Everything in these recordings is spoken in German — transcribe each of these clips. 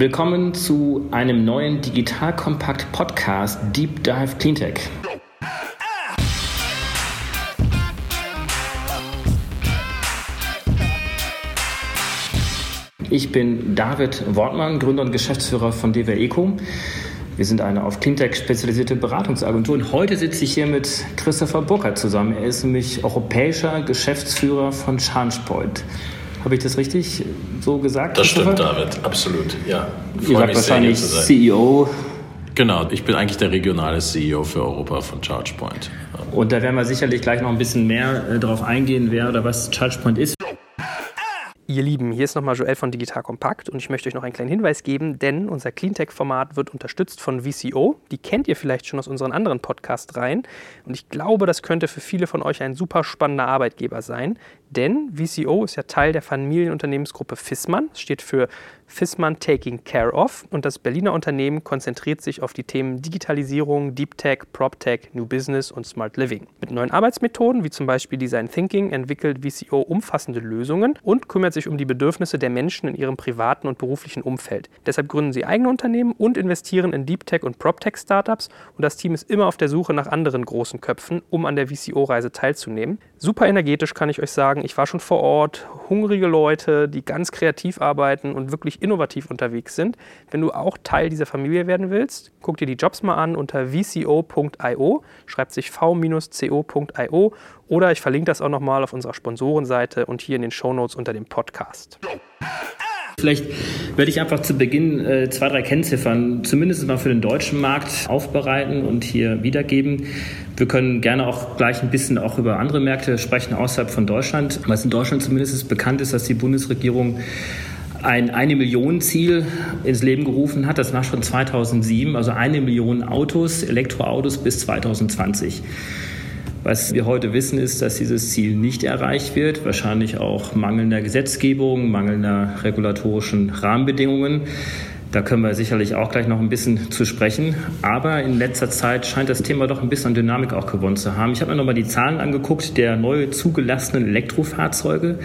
Willkommen zu einem neuen Digitalkompakt Podcast Deep Dive Cleantech. Ich bin David Wortmann, Gründer und Geschäftsführer von DWR Eco. Wir sind eine auf Cleantech spezialisierte Beratungsagentur und heute sitze ich hier mit Christopher Burkhardt zusammen. Er ist nämlich europäischer Geschäftsführer von ChangePoint. Habe ich das richtig so gesagt? Das stimmt, David, absolut. Ja. Ihr sagt wahrscheinlich CEO. Genau, ich bin eigentlich der regionale CEO für Europa von ChargePoint. Und da werden wir sicherlich gleich noch ein bisschen mehr äh, darauf eingehen, wer oder was ChargePoint ist. Ihr Lieben, hier ist nochmal Joel von Digital Kompakt und ich möchte euch noch einen kleinen Hinweis geben, denn unser Cleantech-Format wird unterstützt von VCO. Die kennt ihr vielleicht schon aus unseren anderen Podcast-Reihen und ich glaube, das könnte für viele von euch ein super spannender Arbeitgeber sein, denn VCO ist ja Teil der Familienunternehmensgruppe Fissmann, das steht für Fissmann Taking Care of und das Berliner Unternehmen konzentriert sich auf die Themen Digitalisierung, Deep Tech, Prop Tech, New Business und Smart Living. Mit neuen Arbeitsmethoden wie zum Beispiel Design Thinking entwickelt VCO umfassende Lösungen und kümmert sich um die Bedürfnisse der Menschen in ihrem privaten und beruflichen Umfeld. Deshalb gründen sie eigene Unternehmen und investieren in Deep Tech und Prop Tech Startups und das Team ist immer auf der Suche nach anderen großen Köpfen, um an der VCO-Reise teilzunehmen. Super energetisch kann ich euch sagen. Ich war schon vor Ort, hungrige Leute, die ganz kreativ arbeiten und wirklich innovativ unterwegs sind. Wenn du auch Teil dieser Familie werden willst, guck dir die Jobs mal an unter vco.io, schreibt sich v-co.io oder ich verlinke das auch nochmal auf unserer Sponsorenseite und hier in den Shownotes unter dem Podcast. Vielleicht werde ich einfach zu Beginn äh, zwei, drei Kennziffern zumindest mal für den deutschen Markt aufbereiten und hier wiedergeben. Wir können gerne auch gleich ein bisschen auch über andere Märkte sprechen außerhalb von Deutschland. Was in Deutschland zumindest bekannt ist, dass die Bundesregierung ein eine Million Ziel ins Leben gerufen hat. Das war schon 2007, also eine Million Autos, Elektroautos bis 2020. Was wir heute wissen, ist, dass dieses Ziel nicht erreicht wird, wahrscheinlich auch mangelnder Gesetzgebung, mangelnder regulatorischen Rahmenbedingungen. Da können wir sicherlich auch gleich noch ein bisschen zu sprechen. Aber in letzter Zeit scheint das Thema doch ein bisschen an Dynamik auch gewonnen zu haben. Ich habe mir nochmal die Zahlen angeguckt der neu zugelassenen Elektrofahrzeuge.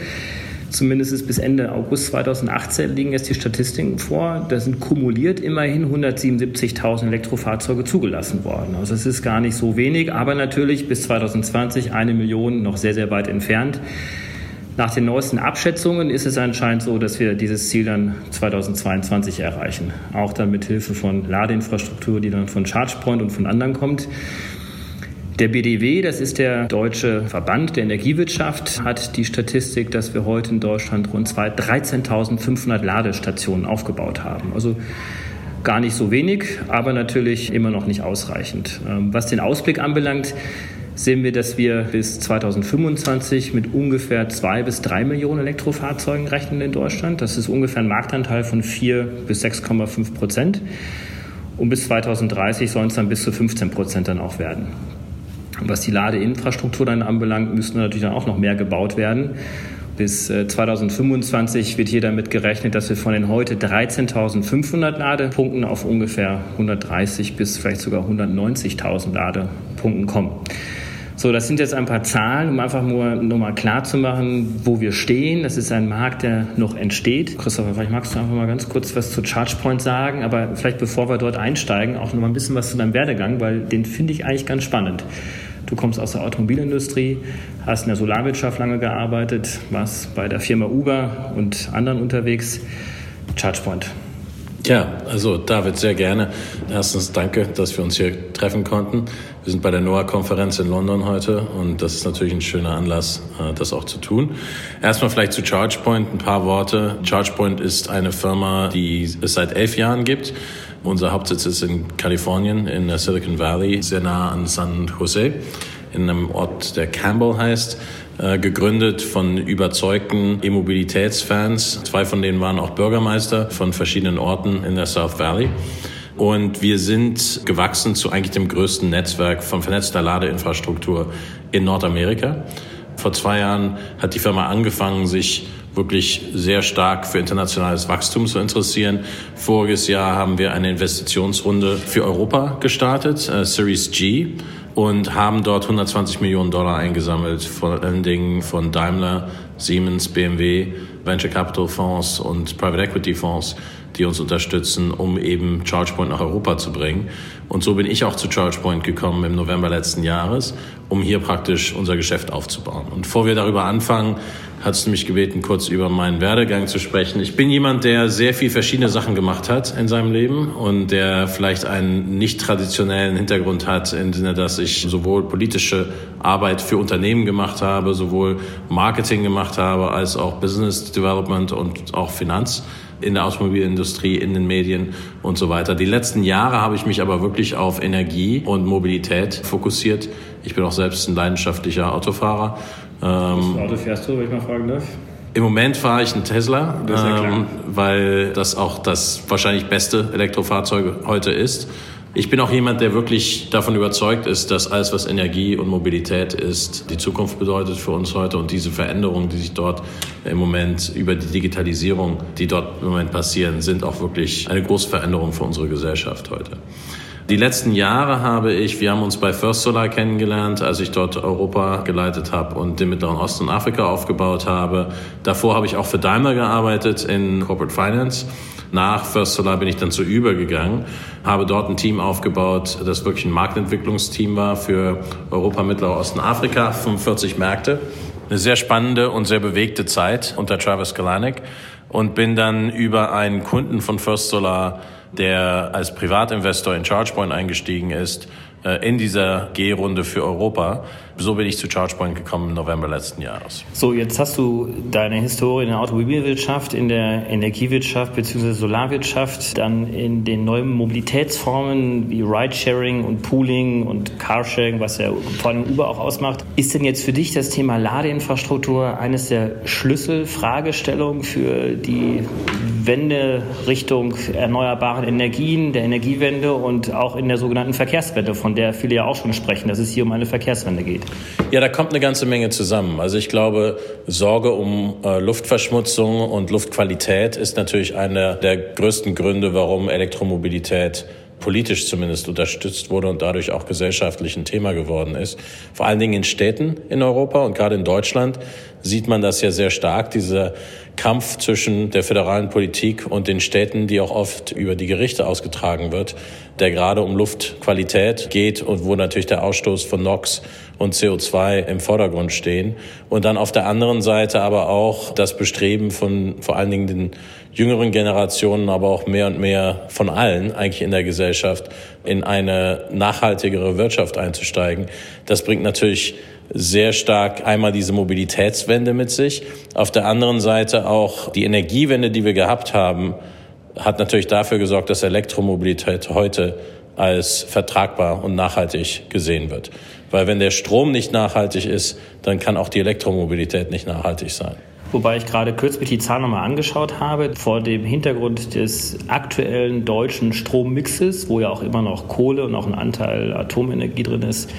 Zumindest bis Ende August 2018 liegen jetzt die Statistiken vor. Da sind kumuliert immerhin 177.000 Elektrofahrzeuge zugelassen worden. Also es ist gar nicht so wenig, aber natürlich bis 2020 eine Million noch sehr, sehr weit entfernt. Nach den neuesten Abschätzungen ist es anscheinend so, dass wir dieses Ziel dann 2022 erreichen. Auch dann mit Hilfe von Ladeinfrastruktur, die dann von ChargePoint und von anderen kommt. Der BDW, das ist der deutsche Verband der Energiewirtschaft, hat die Statistik, dass wir heute in Deutschland rund 13.500 Ladestationen aufgebaut haben. Also gar nicht so wenig, aber natürlich immer noch nicht ausreichend. Ähm, was den Ausblick anbelangt, sehen wir, dass wir bis 2025 mit ungefähr zwei bis drei Millionen Elektrofahrzeugen rechnen in Deutschland. Das ist ungefähr ein Marktanteil von vier bis 6,5 Prozent. Und bis 2030 sollen es dann bis zu 15 Prozent dann auch werden. Was die Ladeinfrastruktur dann anbelangt, müssten natürlich dann auch noch mehr gebaut werden. Bis 2025 äh, wird hier damit gerechnet, dass wir von den heute 13.500 Ladepunkten auf ungefähr 130 bis vielleicht sogar 190.000 Ladepunkten kommen. So, das sind jetzt ein paar Zahlen, um einfach nur, nur mal klar zu machen, wo wir stehen. Das ist ein Markt, der noch entsteht. Christopher, vielleicht magst du einfach mal ganz kurz was zu ChargePoint sagen, aber vielleicht bevor wir dort einsteigen, auch noch mal ein bisschen was zu deinem Werdegang, weil den finde ich eigentlich ganz spannend. Du kommst aus der Automobilindustrie, hast in der Solarwirtschaft lange gearbeitet, warst bei der Firma Uber und anderen unterwegs. ChargePoint. Ja, also David, sehr gerne. Erstens danke, dass wir uns hier treffen konnten. Wir sind bei der NOAA-Konferenz in London heute und das ist natürlich ein schöner Anlass, äh, das auch zu tun. Erstmal vielleicht zu ChargePoint ein paar Worte. ChargePoint ist eine Firma, die es seit elf Jahren gibt. Unser Hauptsitz ist in Kalifornien, in der Silicon Valley, sehr nah an San Jose, in einem Ort, der Campbell heißt äh, gegründet von überzeugten E-Mobilitätsfans. Zwei von denen waren auch Bürgermeister von verschiedenen Orten in der South Valley. Und wir sind gewachsen zu eigentlich dem größten Netzwerk von vernetzter Ladeinfrastruktur in Nordamerika. Vor zwei Jahren hat die Firma angefangen, sich wirklich sehr stark für internationales Wachstum zu interessieren. Voriges Jahr haben wir eine Investitionsrunde für Europa gestartet, äh, Series G, und haben dort 120 Millionen Dollar eingesammelt, vor allen Dingen von Daimler, Siemens, BMW, Venture Capital Fonds und Private Equity Fonds, die uns unterstützen, um eben ChargePoint nach Europa zu bringen. Und so bin ich auch zu ChargePoint gekommen im November letzten Jahres, um hier praktisch unser Geschäft aufzubauen. Und bevor wir darüber anfangen, hast du mich gebeten, kurz über meinen Werdegang zu sprechen. Ich bin jemand, der sehr viel verschiedene Sachen gemacht hat in seinem Leben und der vielleicht einen nicht traditionellen Hintergrund hat, im Sinne, dass ich sowohl politische Arbeit für Unternehmen gemacht habe, sowohl Marketing gemacht habe, als auch Business Development und auch Finanz in der Automobilindustrie, in den Medien und so weiter. Die letzten Jahre habe ich mich aber wirklich auf Energie und Mobilität fokussiert. Ich bin auch selbst ein leidenschaftlicher Autofahrer ähm, Auto fährst du, wenn ich mal fragen darf? Im Moment fahre ich einen Tesla, ja ähm, weil das auch das wahrscheinlich beste Elektrofahrzeug heute ist. Ich bin auch jemand, der wirklich davon überzeugt ist, dass alles, was Energie und Mobilität ist, die Zukunft bedeutet für uns heute und diese Veränderungen, die sich dort im Moment über die Digitalisierung, die dort im Moment passieren, sind auch wirklich eine große Veränderung für unsere Gesellschaft heute. Die letzten Jahre habe ich, wir haben uns bei First Solar kennengelernt, als ich dort Europa geleitet habe und den Mittleren Osten und Afrika aufgebaut habe. Davor habe ich auch für Daimler gearbeitet in Corporate Finance. Nach First Solar bin ich dann zu Uber gegangen, habe dort ein Team aufgebaut, das wirklich ein Marktentwicklungsteam war für Europa, Mittlerer Osten, Afrika, 45 Märkte. Eine sehr spannende und sehr bewegte Zeit unter Travis Kalanick und bin dann über einen Kunden von First Solar der als Privatinvestor in ChargePoint eingestiegen ist, äh, in dieser G-Runde für Europa. So bin ich zu ChargePoint gekommen im November letzten Jahres. So, jetzt hast du deine Historie in der Automobilwirtschaft, in der Energiewirtschaft bzw. Solarwirtschaft, dann in den neuen Mobilitätsformen wie Ridesharing und Pooling und Carsharing, was ja vor allem Uber auch ausmacht. Ist denn jetzt für dich das Thema Ladeinfrastruktur eines der Schlüsselfragestellungen für die Wende Richtung erneuerbaren Energien, der Energiewende und auch in der sogenannten Verkehrswende, von der viele ja auch schon sprechen, dass es hier um eine Verkehrswende geht? Ja, da kommt eine ganze Menge zusammen. Also ich glaube, Sorge um äh, Luftverschmutzung und Luftqualität ist natürlich einer der größten Gründe, warum Elektromobilität politisch zumindest unterstützt wurde und dadurch auch gesellschaftlich ein Thema geworden ist. Vor allen Dingen in Städten in Europa und gerade in Deutschland sieht man das ja sehr stark, dieser Kampf zwischen der föderalen Politik und den Städten, die auch oft über die Gerichte ausgetragen wird, der gerade um Luftqualität geht und wo natürlich der Ausstoß von NOx und CO2 im Vordergrund stehen. Und dann auf der anderen Seite aber auch das Bestreben von vor allen Dingen den jüngeren Generationen, aber auch mehr und mehr von allen eigentlich in der Gesellschaft in eine nachhaltigere Wirtschaft einzusteigen. Das bringt natürlich sehr stark einmal diese Mobilitätswende mit sich. Auf der anderen Seite auch die Energiewende, die wir gehabt haben, hat natürlich dafür gesorgt, dass Elektromobilität heute als vertragbar und nachhaltig gesehen wird. Weil wenn der Strom nicht nachhaltig ist, dann kann auch die Elektromobilität nicht nachhaltig sein. Wobei ich gerade kürzlich die Zahlen nochmal angeschaut habe, vor dem Hintergrund des aktuellen deutschen Strommixes, wo ja auch immer noch Kohle und auch ein Anteil Atomenergie drin ist,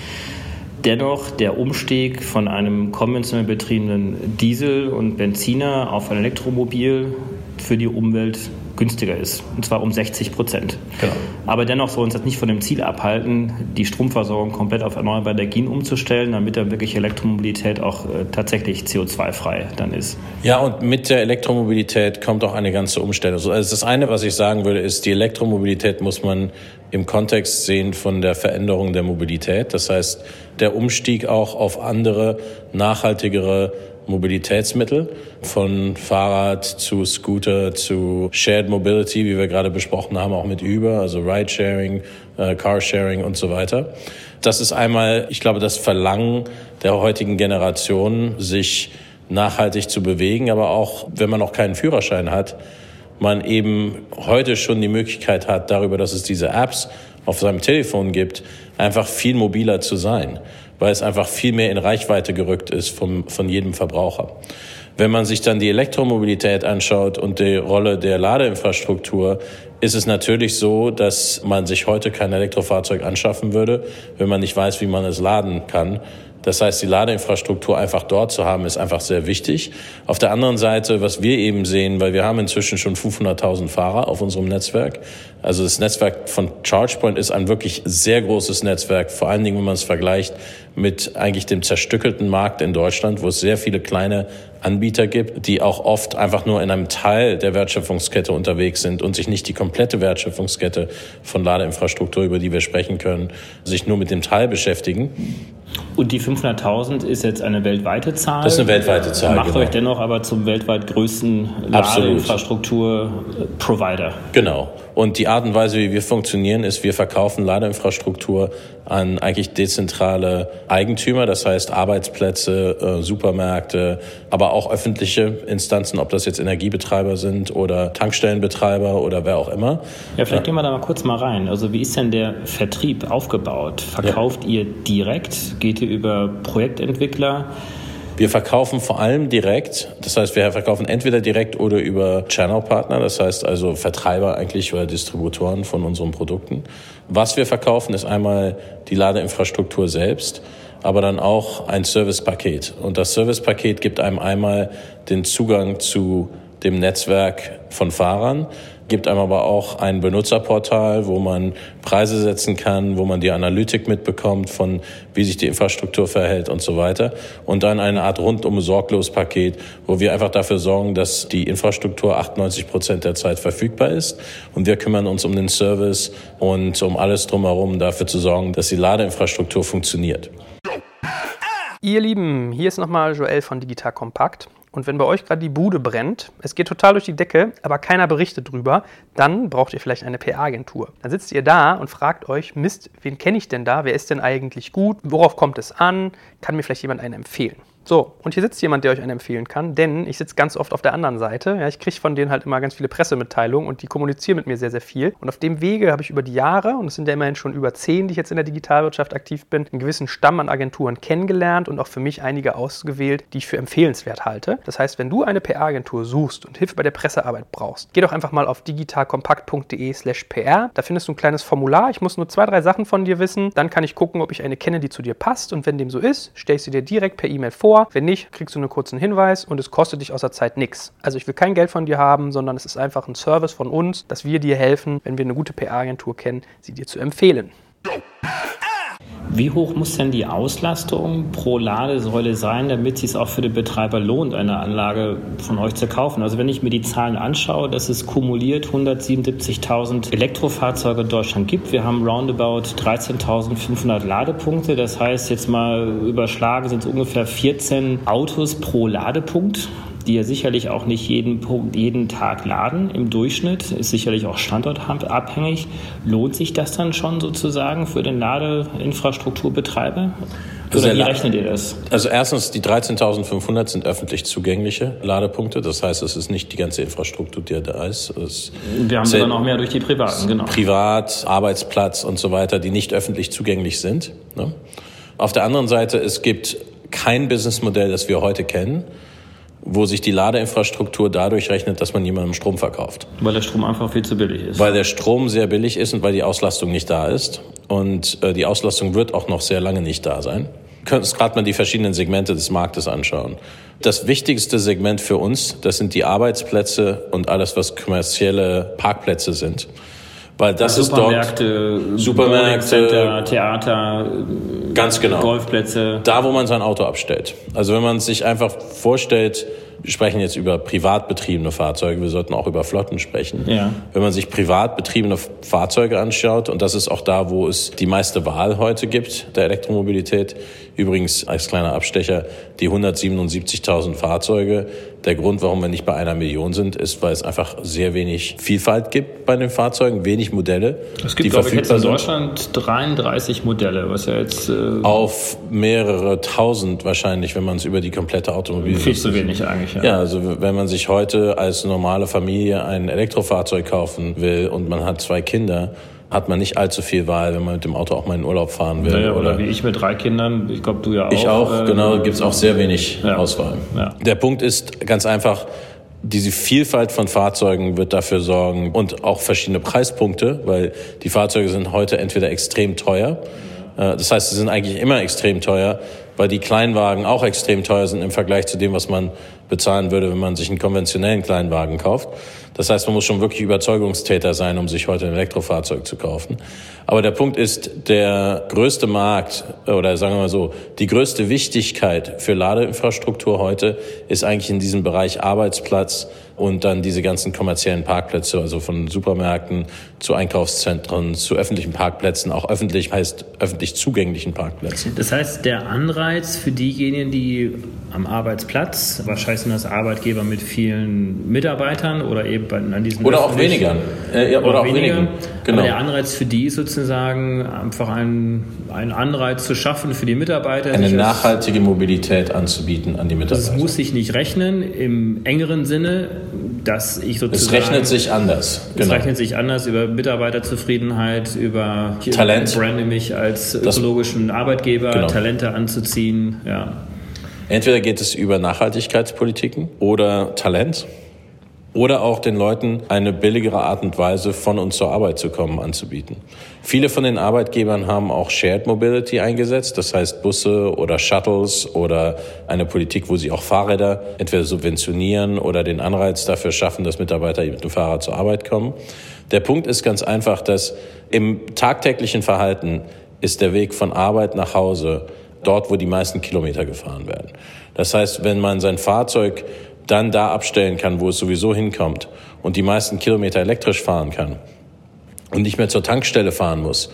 dennoch der Umstieg von einem konventionell betriebenen Diesel und Benziner auf ein Elektromobil für die Umwelt günstiger ist. Und zwar um 60 Prozent. Genau. Aber dennoch soll uns das nicht von dem Ziel abhalten, die Stromversorgung komplett auf erneuerbare Energien umzustellen, damit dann wirklich Elektromobilität auch äh, tatsächlich CO2-frei dann ist. Ja, und mit der Elektromobilität kommt auch eine ganze Umstellung. Also das eine, was ich sagen würde, ist, die Elektromobilität muss man im Kontext sehen von der Veränderung der Mobilität. Das heißt, der Umstieg auch auf andere, nachhaltigere Mobilitätsmittel, von Fahrrad zu Scooter zu Shared Mobility, wie wir gerade besprochen haben, auch mit Uber, also Ridesharing, äh, Carsharing und so weiter. Das ist einmal, ich glaube, das Verlangen der heutigen Generation, sich nachhaltig zu bewegen, aber auch, wenn man noch keinen Führerschein hat, man eben heute schon die Möglichkeit hat, darüber, dass es diese Apps auf seinem Telefon gibt, einfach viel mobiler zu sein weil es einfach viel mehr in Reichweite gerückt ist vom, von jedem Verbraucher. Wenn man sich dann die Elektromobilität anschaut und die Rolle der Ladeinfrastruktur, ist es natürlich so, dass man sich heute kein Elektrofahrzeug anschaffen würde, wenn man nicht weiß, wie man es laden kann. Das heißt, die Ladeinfrastruktur einfach dort zu haben, ist einfach sehr wichtig. Auf der anderen Seite, was wir eben sehen, weil wir haben inzwischen schon 500.000 Fahrer auf unserem Netzwerk. Also das Netzwerk von ChargePoint ist ein wirklich sehr großes Netzwerk, vor allen Dingen, wenn man es vergleicht mit eigentlich dem zerstückelten Markt in Deutschland, wo es sehr viele kleine Anbieter gibt, die auch oft einfach nur in einem Teil der Wertschöpfungskette unterwegs sind und sich nicht die komplette Wertschöpfungskette von Ladeinfrastruktur, über die wir sprechen können, sich nur mit dem Teil beschäftigen. Und die 500.000 ist jetzt eine weltweite Zahl. Das ist eine weltweite Zahl. Macht genau. euch dennoch aber zum weltweit größten Ladeinfrastruktur-Provider. Genau. Und die Art und Weise, wie wir funktionieren, ist, wir verkaufen Ladeinfrastruktur an eigentlich dezentrale Eigentümer, das heißt Arbeitsplätze, äh, Supermärkte, aber auch öffentliche Instanzen, ob das jetzt Energiebetreiber sind oder Tankstellenbetreiber oder wer auch immer. Ja, vielleicht ja. gehen wir da mal kurz mal rein. Also wie ist denn der Vertrieb aufgebaut? Verkauft ja. ihr direkt? Geht ihr über Projektentwickler? Wir verkaufen vor allem direkt. Das heißt, wir verkaufen entweder direkt oder über Channel-Partner, das heißt also Vertreiber eigentlich oder Distributoren von unseren Produkten. Was wir verkaufen, ist einmal die Ladeinfrastruktur selbst, aber dann auch ein Servicepaket. Und das Servicepaket gibt einem einmal den Zugang zu dem Netzwerk von Fahrern gibt einem aber auch ein Benutzerportal, wo man Preise setzen kann, wo man die Analytik mitbekommt von wie sich die Infrastruktur verhält und so weiter. Und dann eine Art rundum sorglos Paket, wo wir einfach dafür sorgen, dass die Infrastruktur 98 Prozent der Zeit verfügbar ist. Und wir kümmern uns um den Service und um alles drumherum, dafür zu sorgen, dass die Ladeinfrastruktur funktioniert. Ihr Lieben, hier ist nochmal Joel von Digital Kompakt. Und wenn bei euch gerade die Bude brennt, es geht total durch die Decke, aber keiner berichtet drüber, dann braucht ihr vielleicht eine PR-Agentur. Dann sitzt ihr da und fragt euch, Mist, wen kenne ich denn da? Wer ist denn eigentlich gut? Worauf kommt es an? Kann mir vielleicht jemand einen empfehlen? So, und hier sitzt jemand, der euch einen empfehlen kann, denn ich sitze ganz oft auf der anderen Seite. Ja, ich kriege von denen halt immer ganz viele Pressemitteilungen und die kommunizieren mit mir sehr, sehr viel. Und auf dem Wege habe ich über die Jahre, und es sind ja immerhin schon über zehn, die ich jetzt in der Digitalwirtschaft aktiv bin, einen gewissen Stamm an Agenturen kennengelernt und auch für mich einige ausgewählt, die ich für empfehlenswert halte. Das heißt, wenn du eine PR-Agentur suchst und Hilfe bei der Pressearbeit brauchst, geh doch einfach mal auf digitalkompakt.de slash PR. Da findest du ein kleines Formular. Ich muss nur zwei, drei Sachen von dir wissen. Dann kann ich gucken, ob ich eine kenne, die zu dir passt. Und wenn dem so ist, stelle ich sie dir direkt per E-Mail vor vor. Wenn nicht, kriegst du einen kurzen Hinweis und es kostet dich außer Zeit nichts. Also ich will kein Geld von dir haben, sondern es ist einfach ein Service von uns, dass wir dir helfen, wenn wir eine gute PR-Agentur kennen, sie dir zu empfehlen. Wie hoch muss denn die Auslastung pro Ladesäule sein, damit es sich auch für den Betreiber lohnt, eine Anlage von euch zu kaufen? Also wenn ich mir die Zahlen anschaue, dass es kumuliert 177.000 Elektrofahrzeuge in Deutschland gibt. Wir haben roundabout 13.500 Ladepunkte. Das heißt, jetzt mal überschlagen sind es ungefähr 14 Autos pro Ladepunkt die ja sicherlich auch nicht jeden, jeden Tag laden im Durchschnitt, ist sicherlich auch standortabhängig. Lohnt sich das dann schon sozusagen für den Ladeinfrastrukturbetreiber? Oder also wie rechnet ihr das? Also erstens, die 13.500 sind öffentlich zugängliche Ladepunkte. Das heißt, es ist nicht die ganze Infrastruktur, die da ist. Es Wir haben dann auch mehr durch die privaten, genau. Privat, Arbeitsplatz und so weiter, die nicht öffentlich zugänglich sind. Ne? Auf der anderen Seite, es gibt kein Businessmodell, das wir heute kennen, wo sich die Ladeinfrastruktur dadurch rechnet, dass man jemandem Strom verkauft. Weil der Strom einfach viel zu billig ist. Weil der Strom sehr billig ist und weil die Auslastung nicht da ist. Und äh, die Auslastung wird auch noch sehr lange nicht da sein. Können uns gerade mal die verschiedenen Segmente des Marktes anschauen. Das wichtigste Segment für uns, das sind die Arbeitsplätze und alles, was kommerzielle Parkplätze sind. Weil das ist dort Supermärkte, Theater, ganz genau. Golfplätze. Da, wo man sein Auto abstellt. Also wenn man sich einfach vorstellt, wir sprechen jetzt über privat betriebene Fahrzeuge, wir sollten auch über Flotten sprechen. Ja. Wenn man sich privat betriebene Fahrzeuge anschaut, und das ist auch da, wo es die meiste Wahl heute gibt, der Elektromobilität, übrigens als kleiner Abstecher, die 177.000 Fahrzeuge, der Grund, warum wir nicht bei einer Million sind, ist, weil es einfach sehr wenig Vielfalt gibt bei den Fahrzeugen, wenig Modelle. Es gibt, die glaube ich, jetzt in Deutschland 33 Modelle, was ja jetzt... Äh Auf mehrere tausend wahrscheinlich, wenn man es über die komplette Automobil... Viel zu wenig eigentlich, ja. Ja, also wenn man sich heute als normale Familie ein Elektrofahrzeug kaufen will und man hat zwei Kinder, hat man nicht allzu viel Wahl, wenn man mit dem Auto auch mal in Urlaub fahren will. Naja, oder, oder, wie ich mit drei Kindern, ich glaube du ja auch. Ich auch, äh, genau, gibt es auch sehr wenig ja. Auswahl. Ja. Der Punkt ist ganz einfach, diese Vielfalt von Fahrzeugen wird dafür sorgen und auch verschiedene Preispunkte, weil die Fahrzeuge sind heute entweder extrem teuer, äh, das heißt, sie sind eigentlich immer extrem teuer, weil die Kleinwagen auch extrem teuer sind im Vergleich zu dem, was man bezahlen würde, wenn man sich einen konventionellen Kleinwagen kauft. Das heißt, man muss schon wirklich Überzeugungstäter sein, um sich heute ein Elektrofahrzeug zu kaufen. Aber der Punkt ist, der größte Markt oder sagen wir mal so, die größte Wichtigkeit für Ladeinfrastruktur heute ist eigentlich in diesem Bereich Arbeitsplatz, und dann diese ganzen kommerziellen Parkplätze, also von Supermärkten zu Einkaufszentren, zu öffentlichen Parkplätzen, auch öffentlich heißt öffentlich zugänglichen Parkplätzen. Das heißt, der Anreiz für diejenigen, die am Arbeitsplatz, wahrscheinlich sind das Arbeitgeber mit vielen Mitarbeitern oder eben an diesen oder auch weniger äh, oder, oder auch weniger. weniger. Genau. Aber der Anreiz für die ist sozusagen einfach ein, ein Anreiz zu schaffen für die Mitarbeiter. Eine nachhaltige Mobilität anzubieten an die Mitarbeiter. Das muss sich nicht rechnen im engeren Sinne dass ich sozusagen... Es rechnet sich anders. Genau. Es rechnet sich anders über Mitarbeiterzufriedenheit, über Talent. Ich brande mich als ökologischen Arbeitgeber, genau. Talente anzuziehen. Ja. Entweder geht es über Nachhaltigkeitspolitiken oder Talent oder auch den Leuten eine billigere Art und Weise, von uns zur Arbeit zu kommen, anzubieten. Viele von den Arbeitgebern haben auch Shared Mobility eingesetzt, das heißt Busse oder Shuttles oder eine Politik, wo sie auch Fahrräder entweder subventionieren oder den Anreiz dafür schaffen, dass Mitarbeiter mit dem Fahrrad zur Arbeit kommen. Der Punkt ist ganz einfach, dass im tagtäglichen Verhalten ist der Weg von Arbeit nach Hause dort, wo die meisten Kilometer gefahren werden. Das heißt, wenn man sein Fahrzeug dann da abstellen kann, wo es sowieso hinkommt und die meisten Kilometer elektrisch fahren kann und nicht mehr zur Tankstelle fahren muss.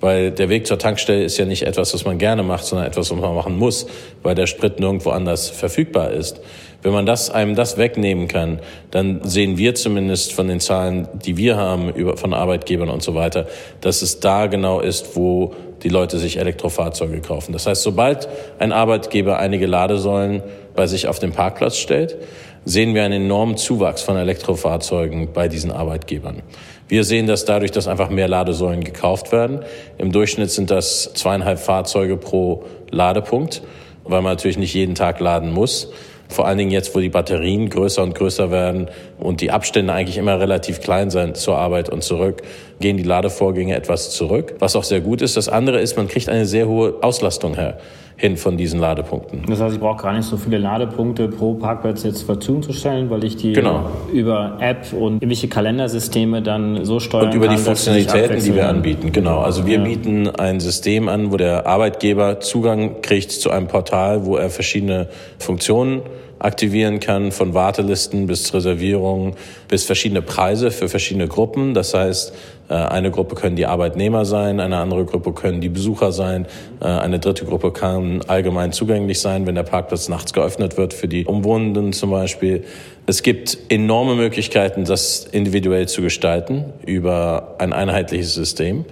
Weil der Weg zur Tankstelle ist ja nicht etwas, was man gerne macht, sondern etwas, was man machen muss, weil der Sprit nirgendwo anders verfügbar ist. Wenn man das, einem das wegnehmen kann, dann sehen wir zumindest von den Zahlen, die wir haben über, von Arbeitgebern und so weiter, dass es da genau ist, wo die Leute sich Elektrofahrzeuge kaufen. Das heißt, sobald ein Arbeitgeber einige Ladesäulen bei sich auf den Parkplatz stellt, sehen wir einen enormen Zuwachs von Elektrofahrzeugen bei diesen Arbeitgebern. Wir sehen das dadurch, dass einfach mehr Ladesäulen gekauft werden. Im Durchschnitt sind das zweieinhalb Fahrzeuge pro Ladepunkt, weil man natürlich nicht jeden Tag laden muss. Vor allen Dingen jetzt, wo die Batterien größer und größer werden und die Abstände eigentlich immer relativ klein sind zur Arbeit und zurück, gehen die Ladevorgänge etwas zurück, was auch sehr gut ist. Das andere ist, man kriegt eine sehr hohe Auslastung her hin von diesen Ladepunkten. Das heißt, ich brauche gar nicht so viele Ladepunkte pro Parkplatz jetzt zur Verfügung zu stellen, weil ich die genau. über App und irgendwelche Kalendersysteme dann so steuern kann. Und über kann, die Funktionalitäten, die wir anbieten. Genau. Also wir ja. bieten ein System an, wo der Arbeitgeber Zugang kriegt zu einem Portal, wo er verschiedene Funktionen aktivieren kann, von Wartelisten bis Reservierungen bis verschiedene Preise für verschiedene Gruppen. Das heißt, äh, eine Gruppe können die Arbeitnehmer sein, eine andere Gruppe können die Besucher sein, äh, eine dritte Gruppe kann allgemein zugänglich sein, wenn der Parkplatz nachts geöffnet wird für die Umwohnenden zum Beispiel. Es gibt enorme Möglichkeiten, das individuell zu gestalten über ein einheitliches System.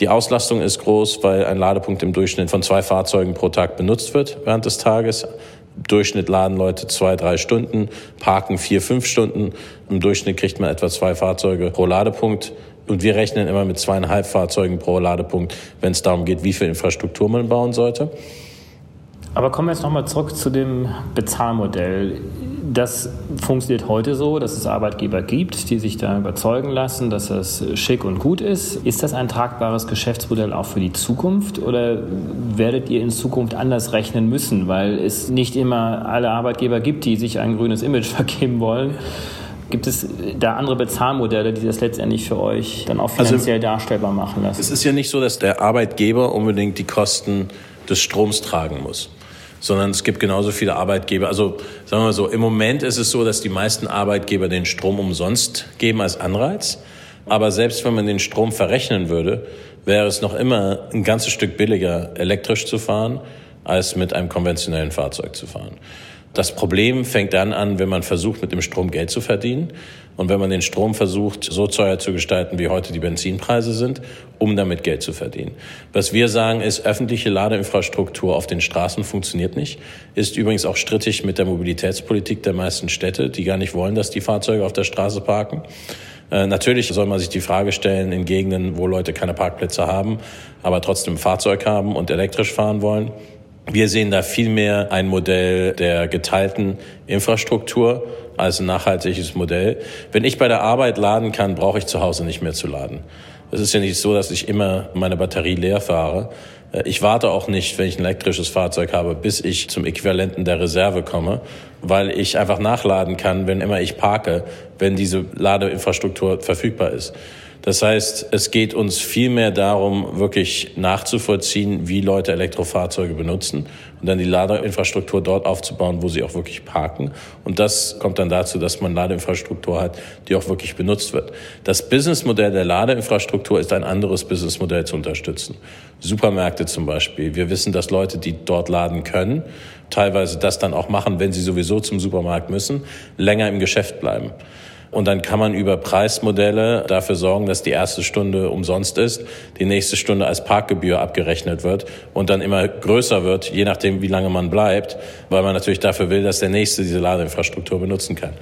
Die Auslastung ist groß, weil ein Ladepunkt im Durchschnitt von zwei Fahrzeugen pro Tag benutzt wird während des Tages. Durchschnitt laden Leute zwei, drei Stunden, parken vier, fünf Stunden. Im Durchschnitt kriegt man etwa zwei Fahrzeuge pro Ladepunkt. Und wir rechnen immer mit zweieinhalb Fahrzeugen pro Ladepunkt, wenn es darum geht, wie viel Infrastruktur man bauen sollte. Aber kommen wir jetzt nochmal zurück zu dem Bezahlmodell. Das funktioniert heute so, dass es Arbeitgeber gibt, die sich da überzeugen lassen, dass das schick und gut ist. Ist das ein tragbares Geschäftsmodell auch für die Zukunft oder werdet ihr in Zukunft anders rechnen müssen, weil es nicht immer alle Arbeitgeber gibt, die sich ein grünes Image vergeben wollen? Gibt es da andere Bezahlmodelle, die das letztendlich für euch dann auch also finanziell also, darstellbar machen lassen? Es ist ja nicht so, dass der Arbeitgeber unbedingt die Kosten des Stroms tragen muss sondern es gibt genauso viele Arbeitgeber. Also sagen wir mal so, im Moment ist es so, dass die meisten Arbeitgeber den Strom umsonst geben als Anreiz. Aber selbst wenn man den Strom verrechnen würde, wäre es noch immer ein ganzes Stück billiger, elektrisch zu fahren, als mit einem konventionellen Fahrzeug zu fahren. Das Problem fängt dann an, wenn man versucht, mit dem Strom Geld zu verdienen und wenn man den Strom versucht, so teuer zu gestalten, wie heute die Benzinpreise sind, um damit Geld zu verdienen. Was wir sagen ist, öffentliche Ladeinfrastruktur auf den Straßen funktioniert nicht, ist übrigens auch strittig mit der Mobilitätspolitik der meisten Städte, die gar nicht wollen, dass die Fahrzeuge auf der Straße parken. Äh, natürlich soll man sich die Frage stellen, in Gegenden, wo Leute keine Parkplätze haben, aber trotzdem Fahrzeug haben und elektrisch fahren wollen, wir sehen da vielmehr ein Modell der geteilten Infrastruktur, als ein nachhaltiges Modell. Wenn ich bei der Arbeit laden kann, brauche ich zu Hause nicht mehr zu laden. Es ist ja nicht so, dass ich immer meine Batterie leer fahre. Äh, ich warte auch nicht, wenn ich ein elektrisches Fahrzeug habe, bis ich zum Äquivalenten der Reserve komme, weil ich einfach nachladen kann, wenn immer ich parke, wenn diese Ladeinfrastruktur verfügbar ist. Das heißt, es geht uns viel mehr darum, wirklich nachzuvollziehen, wie Leute Elektrofahrzeuge benutzen und dann die Ladeinfrastruktur dort aufzubauen, wo sie auch wirklich parken. Und das kommt dann dazu, dass man Ladeinfrastruktur hat, die auch wirklich benutzt wird. Das Businessmodell der Ladeinfrastruktur ist ein anderes Businessmodell zu unterstützen. Supermärkte zum Beispiel. Wir wissen, dass Leute, die dort laden können, teilweise das dann auch machen, wenn sie sowieso zum Supermarkt müssen, länger im Geschäft bleiben. Und dann kann man über Preismodelle dafür sorgen, dass die erste Stunde umsonst ist, die nächste Stunde als Parkgebühr abgerechnet wird und dann immer größer wird, je nachdem, wie lange man bleibt, weil man natürlich dafür will, dass der Nächste diese Ladeinfrastruktur benutzen kann.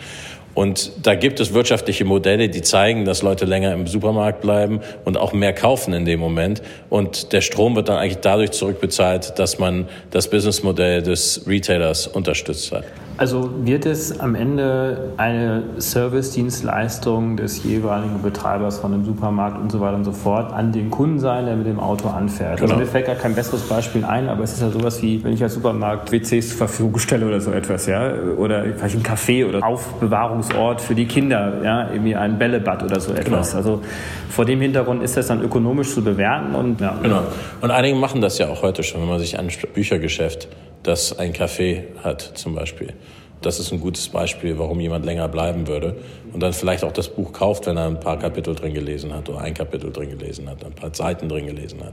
Und da gibt es wirtschaftliche Modelle, die zeigen, dass Leute länger im Supermarkt bleiben und auch mehr kaufen in dem Moment. Und der Strom wird dann eigentlich dadurch zurückbezahlt, dass man das Businessmodell des Retailers unterstützt hat. Also wird es am Ende eine Service-Dienstleistung des jeweiligen Betreibers von einem Supermarkt und so weiter und so fort an den Kunden sein, der mit dem Auto anfährt? Also genau. Also mir fällt gar kein besseres Beispiel ein, aber es ist ja sowas wie, wenn ich als Supermarkt WCs zur Verfügung stelle oder so etwas, ja, oder vielleicht ein Café oder Aufbewahrungsort für die Kinder, ja, irgendwie ein Bällebad oder so etwas. Genau. Also vor dem Hintergrund ist das dann ökonomisch zu bewerten und ja. Genau. Und einige machen das ja auch heute schon, wenn man sich an Büchergeschäft das ein Café hat zum Beispiel. Das ist ein gutes Beispiel, warum jemand länger bleiben würde und dann vielleicht auch das Buch kauft, wenn er ein paar Kapitel drin gelesen hat oder ein Kapitel drin gelesen hat, ein paar Seiten drin gelesen hat.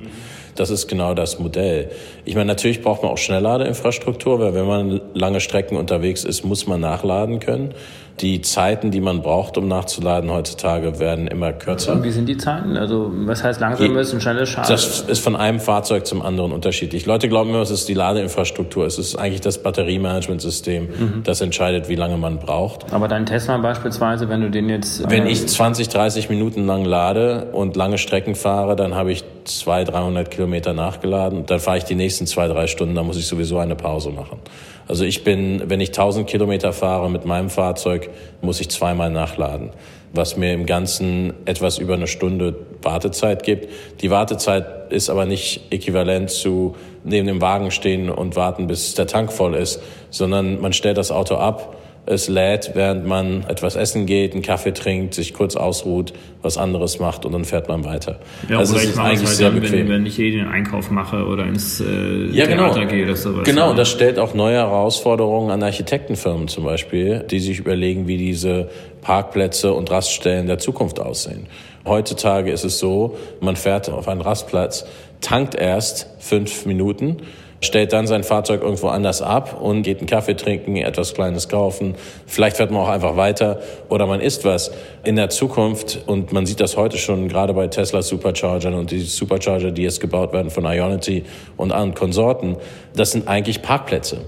Das ist genau das Modell. Ich meine, natürlich braucht man auch Schnellladeinfrastruktur, weil wenn man lange Strecken unterwegs ist, muss man nachladen können. Die Zeiten, die man braucht, um nachzuladen heutzutage, werden immer kürzer. Und wie sind die Zeiten? Also was heißt langsam ist und schnelles Schaden? Das ist von einem Fahrzeug zum anderen unterschiedlich. Leute glauben immer, es ist die Ladeinfrastruktur. Es ist eigentlich das Batteriemanagementsystem, mhm. das entscheidet, wie lange man braucht. Aber dein Tesla beispielsweise, wenn du den jetzt... Wenn ich 20, 30 Minuten lang lade und lange Strecken fahre, dann habe ich 200, 300 Kilometer nachgeladen. Dann fahre ich die nächsten zwei, drei Stunden, dann muss ich sowieso eine Pause machen. Also ich bin, wenn ich 1000 Kilometer fahre mit meinem Fahrzeug, muss ich zweimal nachladen, was mir im Ganzen etwas über eine Stunde Wartezeit gibt. Die Wartezeit ist aber nicht äquivalent zu neben dem Wagen stehen und warten, bis der Tank voll ist, sondern man stellt das Auto ab, es lädt, während man etwas essen geht, einen Kaffee trinkt, sich kurz ausruht, was anderes macht und dann fährt man weiter. Ja, also es ist eigentlich halt sehr dann, bequem. Wenn, wenn ich eh den Einkauf mache oder ins äh, ja, genau. Theater gehe oder sowas. Genau, und das stellt auch neue Herausforderungen an Architektenfirmen zum Beispiel, die sich überlegen, wie diese Parkplätze und Raststellen der Zukunft aussehen. Heutzutage ist es so, man fährt auf einen Rastplatz, tankt erst fünf Minuten, stellt dann sein Fahrzeug irgendwo anders ab und geht einen Kaffee trinken, etwas Kleines kaufen. Vielleicht fährt man auch einfach weiter oder man isst was. In der Zukunft, und man sieht das heute schon gerade bei Tesla Superchargern und die Supercharger, die jetzt gebaut werden von Ionity und anderen Konsorten, das sind eigentlich Parkplätze.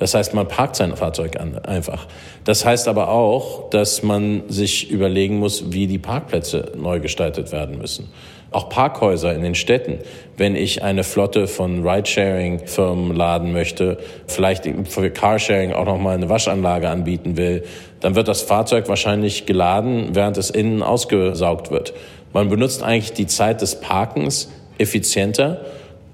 Das heißt, man parkt sein Fahrzeug an, einfach. Das heißt aber auch, dass man sich überlegen muss, wie die Parkplätze neu gestaltet werden müssen. Auch Parkhäuser in den Städten. Wenn ich eine Flotte von Ridesharing-Firmen laden möchte, vielleicht für Carsharing auch nochmal eine Waschanlage anbieten will, dann wird das Fahrzeug wahrscheinlich geladen, während es innen ausgesaugt wird. Man benutzt eigentlich die Zeit des Parkens effizienter,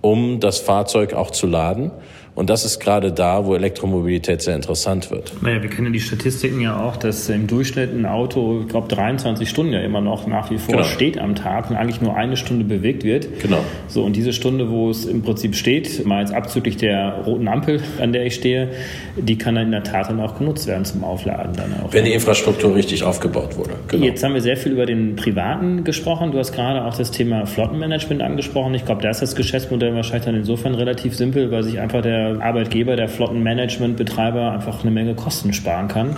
um das Fahrzeug auch zu laden. Und das ist gerade da, wo Elektromobilität sehr interessant wird. Naja, wir kennen die Statistiken ja auch, dass im Durchschnitt ein Auto, ich glaube, 23 Stunden ja immer noch nach wie vor genau. steht am Tag und eigentlich nur eine Stunde bewegt wird. Genau. So, und diese Stunde, wo es im Prinzip steht, mal jetzt abzüglich der roten Ampel, an der ich stehe, die kann dann in der Tat dann auch genutzt werden zum Aufladen dann auch. Wenn die Infrastruktur richtig aufgebaut wurde. Genau. Jetzt haben wir sehr viel über den Privaten gesprochen. Du hast gerade auch das Thema Flottenmanagement angesprochen. Ich glaube, da ist das Geschäftsmodell wahrscheinlich dann insofern relativ simpel, weil sich einfach der Arbeitgeber, der Flottenmanagementbetreiber einfach eine Menge Kosten sparen kann,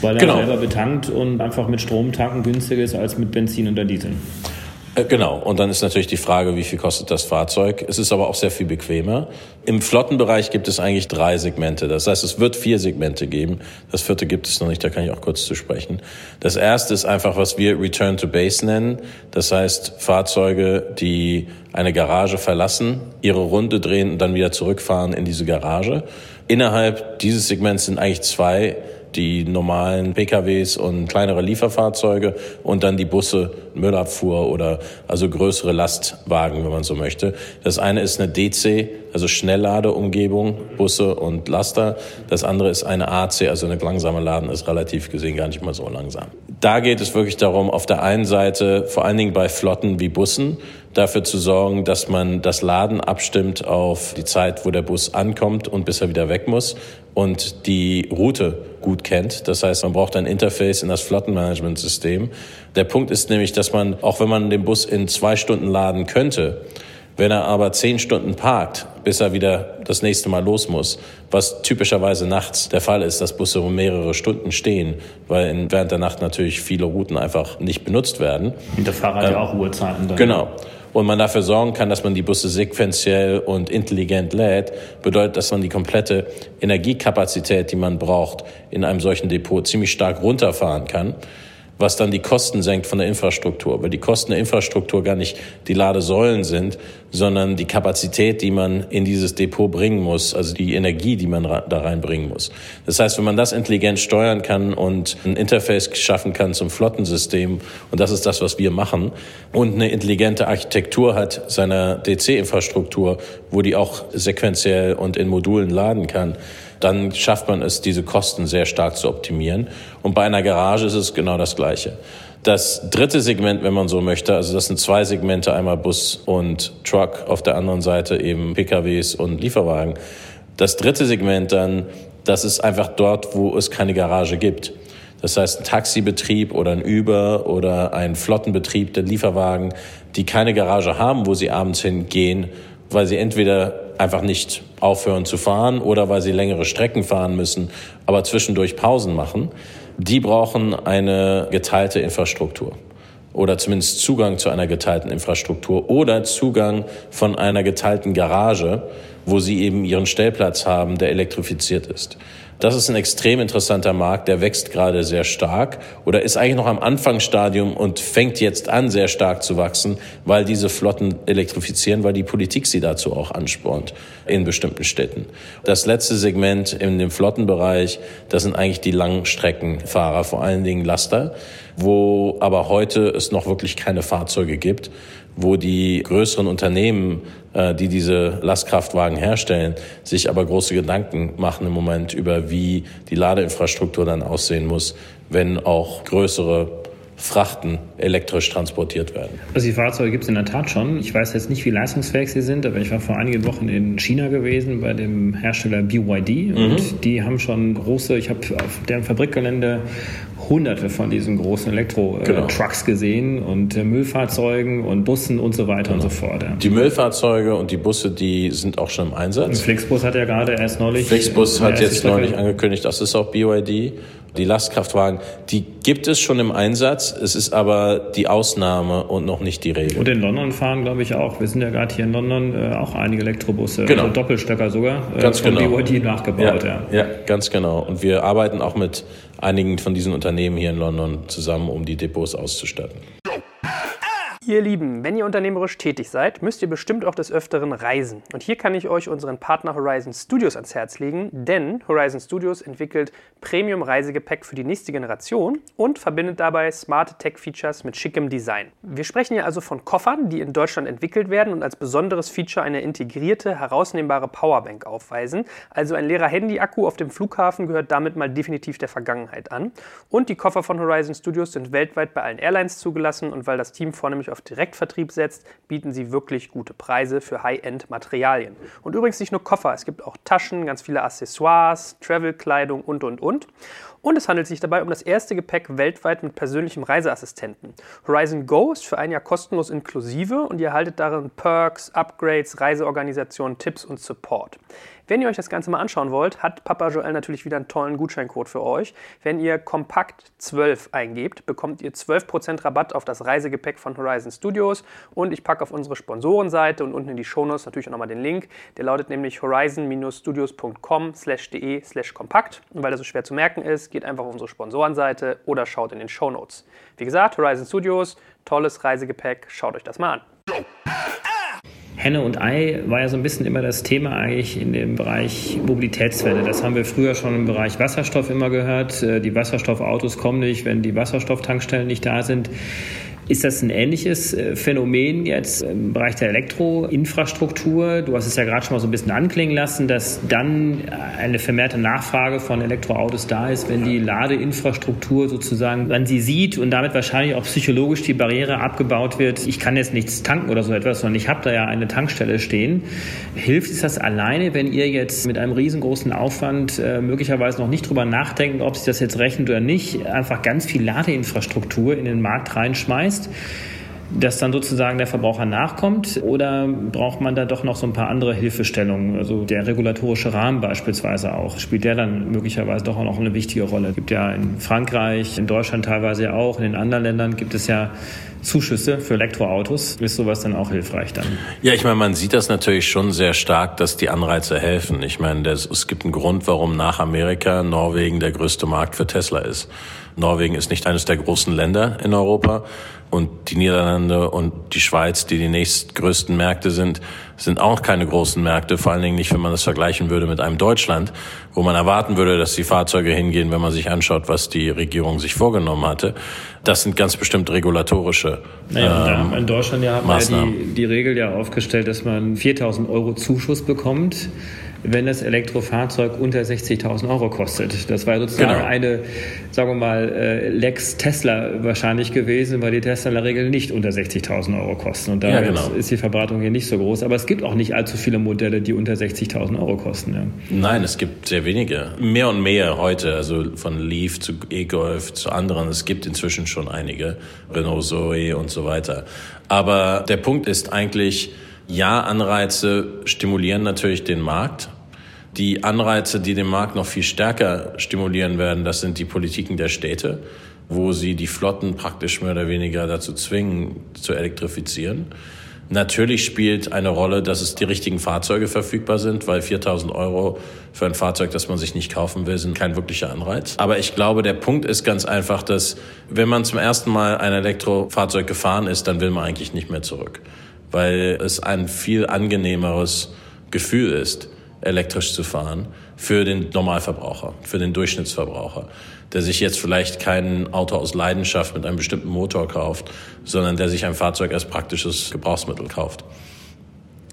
weil er genau. selber betankt und einfach mit Strom tanken günstiger ist als mit Benzin oder Diesel. Äh, genau. Und dann ist natürlich die Frage, wie viel kostet das Fahrzeug? Es ist aber auch sehr viel bequemer. Im Flottenbereich gibt es eigentlich drei Segmente. Das heißt, es wird vier Segmente geben. Das vierte gibt es noch nicht. Da kann ich auch kurz zu sprechen. Das erste ist einfach, was wir Return to Base nennen. Das heißt, Fahrzeuge, die eine Garage verlassen, ihre Runde drehen und dann wieder zurückfahren in diese Garage. Innerhalb dieses Segments sind eigentlich zwei die normalen PKWs und kleinere Lieferfahrzeuge und dann die Busse, Müllabfuhr oder also größere Lastwagen, wenn man so möchte. Das eine ist eine DC, also Schnellladeumgebung, Busse und Laster. Das andere ist eine AC, also eine langsame Laden ist relativ gesehen gar nicht mal so langsam. Da geht es wirklich darum, auf der einen Seite, vor allen Dingen bei Flotten wie Bussen, dafür zu sorgen, dass man das Laden abstimmt auf die Zeit, wo der Bus ankommt und bis er wieder weg muss und die Route gut kennt. Das heißt, man braucht ein Interface in das Flottenmanagementsystem. Der Punkt ist nämlich, dass man, auch wenn man den Bus in zwei Stunden laden könnte, wenn er aber zehn Stunden parkt, bis er wieder das nächste Mal los muss, was typischerweise nachts der Fall ist, dass Busse um mehrere Stunden stehen, weil während der Nacht natürlich viele Routen einfach nicht benutzt werden. Und der Fahrer hat ähm, ja auch Uhrzeiten. Dann. Genau und man dafür sorgen kann, dass man die Busse sequenziell und intelligent lädt, bedeutet, dass man die komplette Energiekapazität, die man braucht, in einem solchen Depot ziemlich stark runterfahren kann was dann die Kosten senkt von der Infrastruktur, weil die Kosten der Infrastruktur gar nicht die Ladesäulen sind, sondern die Kapazität, die man in dieses Depot bringen muss, also die Energie, die man da reinbringen muss. Das heißt, wenn man das intelligent steuern kann und ein Interface schaffen kann zum Flottensystem, und das ist das, was wir machen, und eine intelligente Architektur hat seiner DC-Infrastruktur, wo die auch sequenziell und in Modulen laden kann, dann schafft man es, diese Kosten sehr stark zu optimieren. Und bei einer Garage ist es genau das Gleiche. Das dritte Segment, wenn man so möchte, also das sind zwei Segmente, einmal Bus und Truck, auf der anderen Seite eben PKWs und Lieferwagen. Das dritte Segment dann, das ist einfach dort, wo es keine Garage gibt. Das heißt, ein Taxibetrieb oder ein Uber oder ein Flottenbetrieb der Lieferwagen, die keine Garage haben, wo sie abends hingehen, weil sie entweder einfach nicht aufhören zu fahren oder weil sie längere Strecken fahren müssen, aber zwischendurch Pausen machen, die brauchen eine geteilte Infrastruktur oder zumindest Zugang zu einer geteilten Infrastruktur oder Zugang von einer geteilten Garage, wo sie eben ihren Stellplatz haben, der elektrifiziert ist. Das ist ein extrem interessanter Markt, der wächst gerade sehr stark oder ist eigentlich noch am Anfangsstadium und fängt jetzt an, sehr stark zu wachsen, weil diese Flotten elektrifizieren, weil die Politik sie dazu auch anspornt in bestimmten Städten. Das letzte Segment in dem Flottenbereich, das sind eigentlich die Langstreckenfahrer, vor allen Dingen Laster, wo aber heute es noch wirklich keine Fahrzeuge gibt wo die größeren Unternehmen, äh, die diese Lastkraftwagen herstellen, sich aber große Gedanken machen im Moment über, wie die Ladeinfrastruktur dann aussehen muss, wenn auch größere Frachten elektrisch transportiert werden. Also die Fahrzeuge gibt es in der Tat schon. Ich weiß jetzt nicht, wie leistungsfähig sie sind, aber ich war vor einigen Wochen in China gewesen bei dem Hersteller BYD und mhm. die haben schon große, ich habe auf deren Fabrikgelände hunderte von diesen großen Elektro-Trucks genau. gesehen und äh, Müllfahrzeugen und Bussen und so weiter genau. und so fort. Ja. Die Müllfahrzeuge und die Busse, die sind auch schon im Einsatz. Und Flixbus hat ja gerade erst neulich. Flixbus hat jetzt neulich angekündigt, das ist auch BYD. Die Lastkraftwagen, die gibt es schon im Einsatz. Es ist aber die Ausnahme und noch nicht die Regel. Und in London fahren, glaube ich, auch. Wir sind ja gerade hier in London äh, auch einige Elektrobusse, genau. also Doppelstöcker sogar, äh, ganz von genau. BYD nachgebaut. Ja, ja. ja, ganz genau. Und wir arbeiten auch mit einigen von diesen Unternehmen hier in London zusammen, um die Depots auszustatten. Ihr Lieben, wenn ihr unternehmerisch tätig seid, müsst ihr bestimmt auch des Öfteren reisen. Und hier kann ich euch unseren Partner Horizon Studios ans Herz legen, denn Horizon Studios entwickelt Premium-Reisegepäck für die nächste Generation und verbindet dabei smarte Tech-Features mit schickem Design. Wir sprechen hier also von Koffern, die in Deutschland entwickelt werden und als besonderes Feature eine integrierte, herausnehmbare Powerbank aufweisen. Also ein leerer Handy-Akku auf dem Flughafen gehört damit mal definitiv der Vergangenheit an. Und die Koffer von Horizon Studios sind weltweit bei allen Airlines zugelassen und weil das Team vornehmlich auf auf Direktvertrieb setzt, bieten sie wirklich gute Preise für High-End-Materialien. Und übrigens nicht nur Koffer, es gibt auch Taschen, ganz viele Accessoires, Travel-Kleidung und, und, und. Und es handelt sich dabei um das erste Gepäck weltweit mit persönlichem Reiseassistenten. Horizon Go ist für ein Jahr kostenlos inklusive und ihr erhaltet darin Perks, Upgrades, Reiseorganisationen, Tipps und Support. Wenn ihr euch das Ganze mal anschauen wollt, hat Papa Joel natürlich wieder einen tollen Gutscheincode für euch. Wenn ihr Kompakt 12 eingebt, bekommt ihr 12% Rabatt auf das Reisegepäck von Horizon Studios und ich packe auf unsere Sponsorenseite und unten in die Shownotes natürlich auch nochmal den Link. Der lautet nämlich horizon-studios.com de kompakt. Und weil er so schwer zu merken ist, geht einfach auf unsere Sponsorenseite oder schaut in den Shownotes. Wie gesagt, Horizon Studios, tolles Reisegepäck, schaut euch das mal an. Henne und Ei war ja so ein bisschen immer das Thema eigentlich in dem Bereich Mobilitätswende. Das haben wir früher schon im Bereich Wasserstoff immer gehört. Äh, die Wasserstoffautos kommen nicht, wenn die Wasserstofftankstellen nicht da sind. Ist das ein ähnliches äh, Phänomen jetzt im Bereich der Elektroinfrastruktur? Du hast es ja gerade schon mal so ein bisschen anklingen lassen, dass dann eine vermehrte Nachfrage von Elektroautos da ist, wenn die Ladeinfrastruktur sozusagen, man sie sieht und damit wahrscheinlich auch psychologisch die Barriere abgebaut wird. Ich kann jetzt nichts tanken oder so etwas, sondern ich habe da ja eine Tankstelle stehen. Hilft es das alleine, wenn ihr jetzt mit einem riesengroßen Aufwand äh, möglicherweise noch nicht drüber nachdenkt, ob sich das jetzt rechnet oder nicht, einfach ganz viel Ladeinfrastruktur in den Markt reinschmeißt? Heißt, dass dann sozusagen der Verbraucher nachkommt oder braucht man da doch noch so ein paar andere Hilfestellungen? Also der regulatorische Rahmen beispielsweise auch. Spielt der dann möglicherweise doch auch noch eine wichtige Rolle? Es gibt ja in Frankreich, in Deutschland teilweise ja auch, in den anderen Ländern gibt es ja Zuschüsse für Elektroautos. Ist sowas dann auch hilfreich dann? Ja, ich meine, man sieht das natürlich schon sehr stark, dass die Anreize helfen. Ich meine, das, es gibt einen Grund, warum nach Amerika Norwegen der größte Markt für Tesla ist. Norwegen ist nicht eines der großen Länder in Europa. Und die Niederlande und die Schweiz, die die nächstgrößten Märkte sind, sind auch keine großen Märkte, vor allen Dingen nicht, wenn man das vergleichen würde mit einem Deutschland, wo man erwarten würde, dass die Fahrzeuge hingehen, wenn man sich anschaut, was die Regierung sich vorgenommen hatte. Das sind ganz bestimmt regulatorische naja, ähm, In Deutschland ja haben wir ja die, die Regel ja aufgestellt, dass man 4000 Euro Zuschuss bekommt wenn das Elektrofahrzeug unter 60.000 Euro kostet. Das war sozusagen genau. eine, sagen wir mal, äh, Lex Tesla wahrscheinlich gewesen, weil die Tesla in der Regel nicht unter 60.000 Euro kosten. Und damit ja, genau. ist die Verbreitung hier nicht so groß. Aber es gibt auch nicht allzu viele Modelle, die unter 60.000 Euro kosten. Ja. Nein, es gibt sehr wenige. Mehr und mehr heute, also von Leaf zu E-Golf zu anderen. Es gibt inzwischen schon einige, Renault Zoe und so weiter. Aber der Punkt ist eigentlich, ja, Anreize stimulieren natürlich den Markt, die Anreize, die den Markt noch viel stärker stimulieren werden, das sind die Politiken der Städte, wo sie die Flotten praktisch mehr oder weniger dazu zwingen, zu elektrifizieren. Natürlich spielt eine Rolle, dass es die richtigen Fahrzeuge verfügbar sind, weil 4000 Euro für ein Fahrzeug, das man sich nicht kaufen will, sind kein wirklicher Anreiz. Aber ich glaube, der Punkt ist ganz einfach, dass wenn man zum ersten Mal ein Elektrofahrzeug gefahren ist, dann will man eigentlich nicht mehr zurück, weil es ein viel angenehmeres Gefühl ist elektrisch zu fahren für den Normalverbraucher, für den Durchschnittsverbraucher, der sich jetzt vielleicht kein Auto aus Leidenschaft mit einem bestimmten Motor kauft, sondern der sich ein Fahrzeug als praktisches Gebrauchsmittel kauft.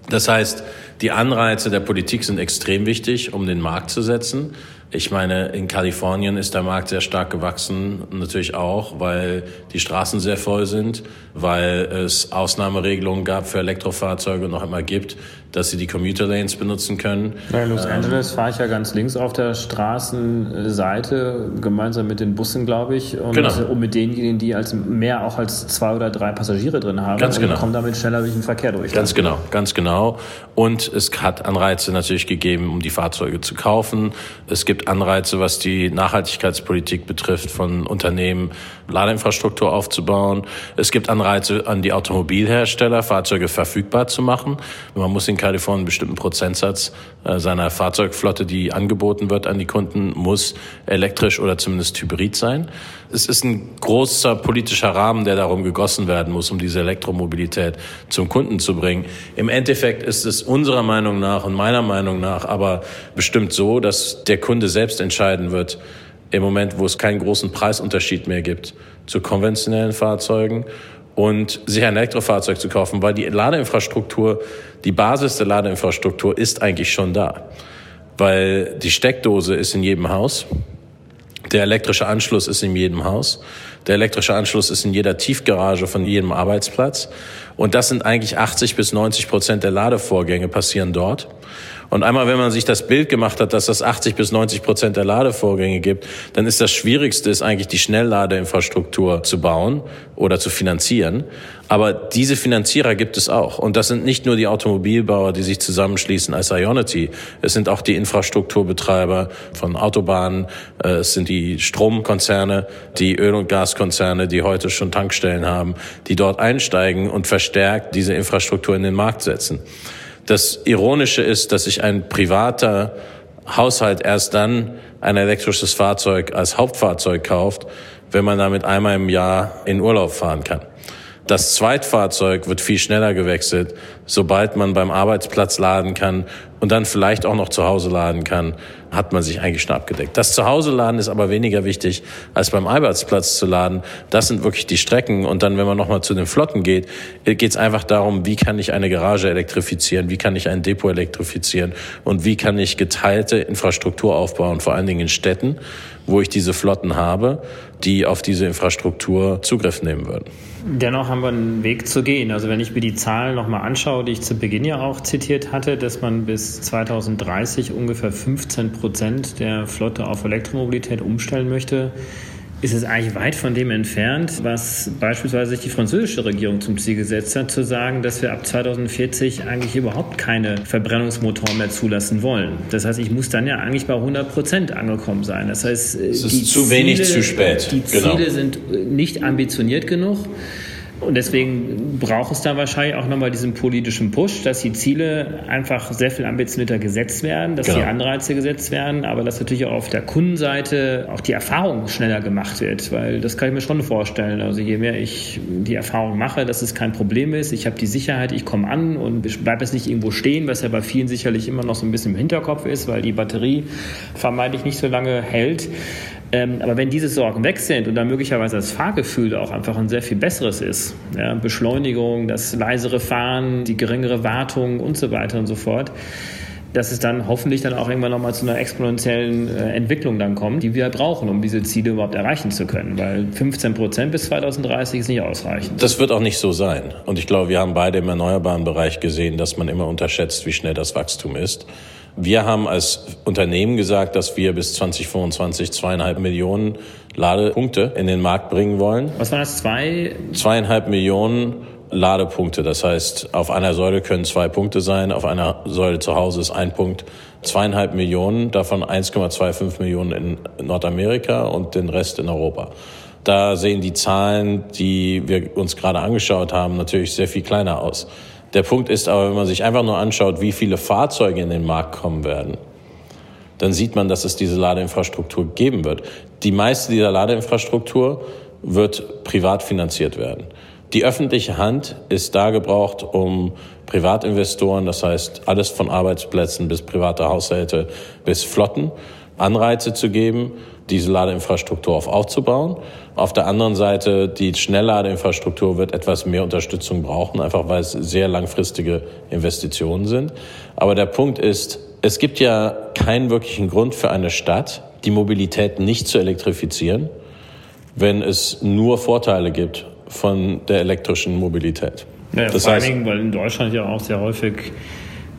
Das heißt, die Anreize der Politik sind extrem wichtig, um den Markt zu setzen. Ich meine, in Kalifornien ist der Markt sehr stark gewachsen, natürlich auch, weil die Straßen sehr voll sind, weil es Ausnahmeregelungen gab für Elektrofahrzeuge und noch immer gibt, dass sie die Commuter Lanes benutzen können. In Los ähm, Angeles fahre ich ja ganz links auf der Straßenseite, gemeinsam mit den Bussen, glaube ich, und, genau. mit denjenigen, die als mehr auch als zwei oder drei Passagiere drin haben. Ganz genau. Und kommen damit schneller durch den Verkehr durch. Ganz genau, ganz genau. Und es hat Anreize natürlich gegeben, um die Fahrzeuge zu kaufen. Es gibt Anreize, was die Nachhaltigkeitspolitik betrifft, von Unternehmen Ladeinfrastruktur aufzubauen. Es gibt Anreize an die Automobilhersteller, Fahrzeuge verfügbar zu machen. Man muss in Kalifornien einen bestimmten Prozentsatz äh, seiner Fahrzeugflotte, die angeboten wird an die Kunden, muss elektrisch oder zumindest hybrid sein. Es ist ein großer politischer Rahmen, der darum gegossen werden muss, um diese Elektromobilität zum Kunden zu bringen. Im Endeffekt ist es unserer Meinung nach und meiner Meinung nach aber bestimmt so, dass der Kunde selbst entscheiden wird, im Moment, wo es keinen großen Preisunterschied mehr gibt zu konventionellen Fahrzeugen und sich ein Elektrofahrzeug zu kaufen, weil die Ladeinfrastruktur, die Basis der Ladeinfrastruktur ist eigentlich schon da. Weil die Steckdose ist in jedem Haus, der elektrische Anschluss ist in jedem Haus, der elektrische Anschluss ist in jeder Tiefgarage von jedem Arbeitsplatz und das sind eigentlich 80 bis 90 Prozent der Ladevorgänge passieren dort. Und einmal, wenn man sich das Bild gemacht hat, dass das 80 bis 90 Prozent der Ladevorgänge gibt, dann ist das Schwierigste, ist eigentlich die Schnellladeinfrastruktur zu bauen oder zu finanzieren. Aber diese Finanzierer gibt es auch. Und das sind nicht nur die Automobilbauer, die sich zusammenschließen als Ionity. Es sind auch die Infrastrukturbetreiber von Autobahnen. Äh, es sind die Stromkonzerne, die Öl- und Gaskonzerne, die heute schon Tankstellen haben, die dort einsteigen und verstärkt diese Infrastruktur in den Markt setzen. Das Ironische ist, dass sich ein privater Haushalt erst dann ein elektrisches Fahrzeug als Hauptfahrzeug kauft, wenn man damit einmal im Jahr in Urlaub fahren kann. Das Zweitfahrzeug wird viel schneller gewechselt, sobald man beim Arbeitsplatz laden kann und dann vielleicht auch noch zu Hause laden kann, hat man sich eigentlich schon abgedeckt. Das Zuhause laden ist aber weniger wichtig, als beim Arbeitsplatz zu laden. Das sind wirklich die Strecken. Und dann, wenn man nochmal zu den Flotten geht, geht es einfach darum, wie kann ich eine Garage elektrifizieren, wie kann ich ein Depot elektrifizieren und wie kann ich geteilte Infrastruktur aufbauen, vor allen Dingen in Städten, wo ich diese Flotten habe, die auf diese Infrastruktur Zugriff nehmen würden. Dennoch haben wir einen Weg zu gehen. Also wenn ich mir die Zahlen nochmal anschaue, die ich zu Beginn ja auch zitiert hatte, dass man bis 2030 ungefähr 15 Prozent der Flotte auf Elektromobilität umstellen möchte, ist es eigentlich weit von dem entfernt, was beispielsweise sich die französische Regierung zum Ziel gesetzt hat, zu sagen, dass wir ab 2040 eigentlich überhaupt keine Verbrennungsmotoren mehr zulassen wollen. Das heißt, ich muss dann ja eigentlich bei 100 Prozent angekommen sein. Das heißt, es ist zu Ziele, wenig, zu spät. Die Ziele genau. sind nicht ambitioniert genug. Und deswegen braucht es da wahrscheinlich auch nochmal diesen politischen Push, dass die Ziele einfach sehr viel ambitionierter gesetzt werden, dass genau. die Anreize gesetzt werden, aber dass natürlich auch auf der Kundenseite auch die Erfahrung schneller gemacht wird, weil das kann ich mir schon vorstellen. Also je mehr ich die Erfahrung mache, dass es kein Problem ist, ich habe die Sicherheit, ich komme an und bleibe jetzt nicht irgendwo stehen, was ja bei vielen sicherlich immer noch so ein bisschen im Hinterkopf ist, weil die Batterie vermeintlich nicht so lange hält. Ähm, aber wenn diese Sorgen weg sind und dann möglicherweise das Fahrgefühl auch einfach ein sehr viel besseres ist, ja, Beschleunigung, das leisere Fahren, die geringere Wartung und so weiter und so fort, dass es dann hoffentlich dann auch irgendwann nochmal zu einer exponentiellen äh, Entwicklung dann kommt, die wir brauchen, um diese Ziele überhaupt erreichen zu können. Weil 15 Prozent bis 2030 ist nicht ausreichend. Das wird auch nicht so sein. Und ich glaube, wir haben beide im erneuerbaren Bereich gesehen, dass man immer unterschätzt, wie schnell das Wachstum ist. Wir haben als Unternehmen gesagt, dass wir bis 2025 zweieinhalb Millionen Ladepunkte in den Markt bringen wollen. Was waren das? Zwei? Zweieinhalb Millionen Ladepunkte. Das heißt, auf einer Säule können zwei Punkte sein, auf einer Säule zu Hause ist ein Punkt. Zweieinhalb Millionen, davon 1,25 Millionen in Nordamerika und den Rest in Europa. Da sehen die Zahlen, die wir uns gerade angeschaut haben, natürlich sehr viel kleiner aus. Der Punkt ist aber, wenn man sich einfach nur anschaut, wie viele Fahrzeuge in den Markt kommen werden, dann sieht man, dass es diese Ladeinfrastruktur geben wird. Die meiste dieser Ladeinfrastruktur wird privat finanziert werden. Die öffentliche Hand ist da gebraucht, um Privatinvestoren, das heißt alles von Arbeitsplätzen bis private Haushalte bis Flotten, Anreize zu geben, diese Ladeinfrastruktur auf aufzubauen. Auf der anderen Seite, die Schnellladeinfrastruktur wird etwas mehr Unterstützung brauchen, einfach weil es sehr langfristige Investitionen sind. Aber der Punkt ist, es gibt ja keinen wirklichen Grund für eine Stadt, die Mobilität nicht zu elektrifizieren, wenn es nur Vorteile gibt von der elektrischen Mobilität. Ja, das vor heißt, allen Dingen, weil in Deutschland ja auch sehr häufig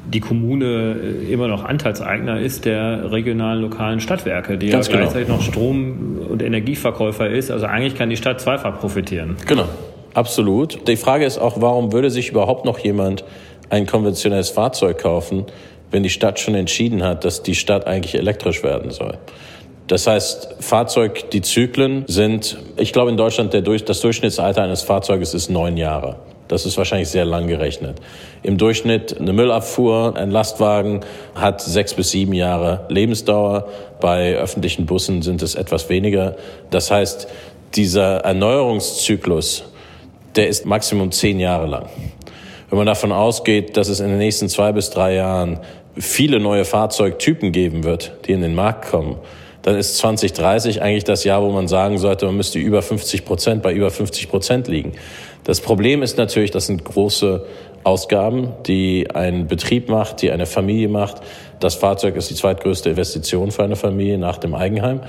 die Kommune äh, immer noch Anteilseigner ist der regionalen lokalen Stadtwerke, die Ganz ja genau. gleichzeitig noch Strom- und Energieverkäufer ist. Also eigentlich kann die Stadt zweifach profitieren. Genau, absolut. Die Frage ist auch, warum würde sich überhaupt noch jemand ein konventionelles Fahrzeug kaufen, wenn die Stadt schon entschieden hat, dass die Stadt eigentlich elektrisch werden soll? Das heißt, Fahrzeug, die Zyklen sind, ich glaube in Deutschland der, das Durchschnittsalter eines Fahrzeuges ist neun Jahre. Das ist wahrscheinlich sehr lang gerechnet. Im Durchschnitt eine Müllabfuhr, ein Lastwagen hat sechs bis sieben Jahre Lebensdauer. Bei öffentlichen Bussen sind es etwas weniger. Das heißt, dieser Erneuerungszyklus, der ist maximum zehn Jahre lang. Wenn man davon ausgeht, dass es in den nächsten zwei bis drei Jahren viele neue Fahrzeugtypen geben wird, die in den Markt kommen, dann ist 2030 eigentlich das Jahr, wo man sagen sollte, man müsste über 50 Prozent, bei über 50 Prozent liegen. Das Problem ist natürlich, das sind große Ausgaben, die ein Betrieb macht, die eine Familie macht. Das Fahrzeug ist die zweitgrößte Investition für eine Familie nach dem Eigenheim.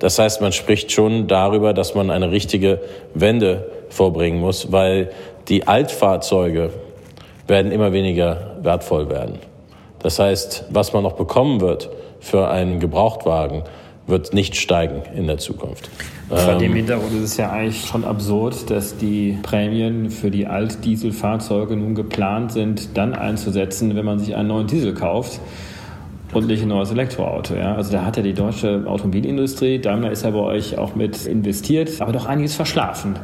Das heißt, man spricht schon darüber, dass man eine richtige Wende vorbringen muss, weil die Altfahrzeuge werden immer weniger wertvoll werden. Das heißt, was man noch bekommen wird für einen Gebrauchtwagen, wird nicht steigen in der Zukunft. Vor dem ähm, Hintergrund ist es ja eigentlich schon absurd, dass die Prämien für die Altdieselfahrzeuge nun geplant sind, dann einzusetzen, wenn man sich einen neuen Diesel kauft und nicht ein neues Elektroauto. Ja? Also da hat ja die deutsche Automobilindustrie, Daimler ist ja bei euch auch mit investiert, aber doch einiges verschlafen.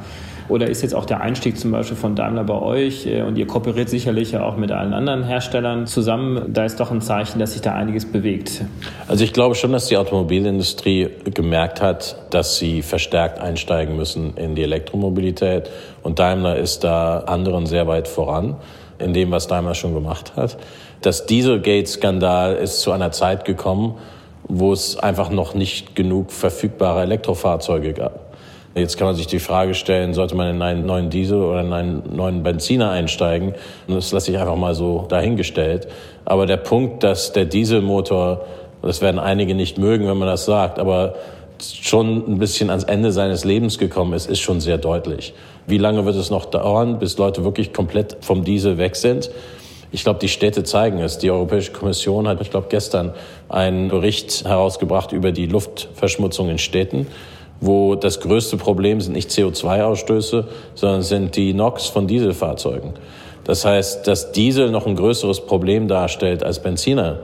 Oder ist jetzt auch der Einstieg zum Beispiel von Daimler bei euch äh, und ihr kooperiert sicherlich ja auch mit allen anderen Herstellern zusammen, da ist doch ein Zeichen, dass sich da einiges bewegt. Also ich glaube schon, dass die Automobilindustrie gemerkt hat, dass sie verstärkt einsteigen müssen in die Elektromobilität und Daimler ist da anderen sehr weit voran in dem, was Daimler schon gemacht hat. Das Dieselgate-Skandal ist zu einer Zeit gekommen, wo es einfach noch nicht genug verfügbare Elektrofahrzeuge gab. Jetzt kann man sich die Frage stellen, sollte man in einen neuen Diesel oder in einen neuen Benziner einsteigen? Und das lasse ich einfach mal so dahingestellt. Aber der Punkt, dass der Dieselmotor, das werden einige nicht mögen, wenn man das sagt, aber schon ein bisschen ans Ende seines Lebens gekommen ist, ist schon sehr deutlich. Wie lange wird es noch dauern, bis Leute wirklich komplett vom Diesel weg sind? Ich glaube, die Städte zeigen es. Die Europäische Kommission hat, ich glaube, gestern einen Bericht herausgebracht über die Luftverschmutzung in Städten, wo das größte Problem sind nicht CO2-Ausstöße, sondern sind die NOx von Dieselfahrzeugen. Das heißt, dass Diesel noch ein größeres Problem darstellt als Benziner,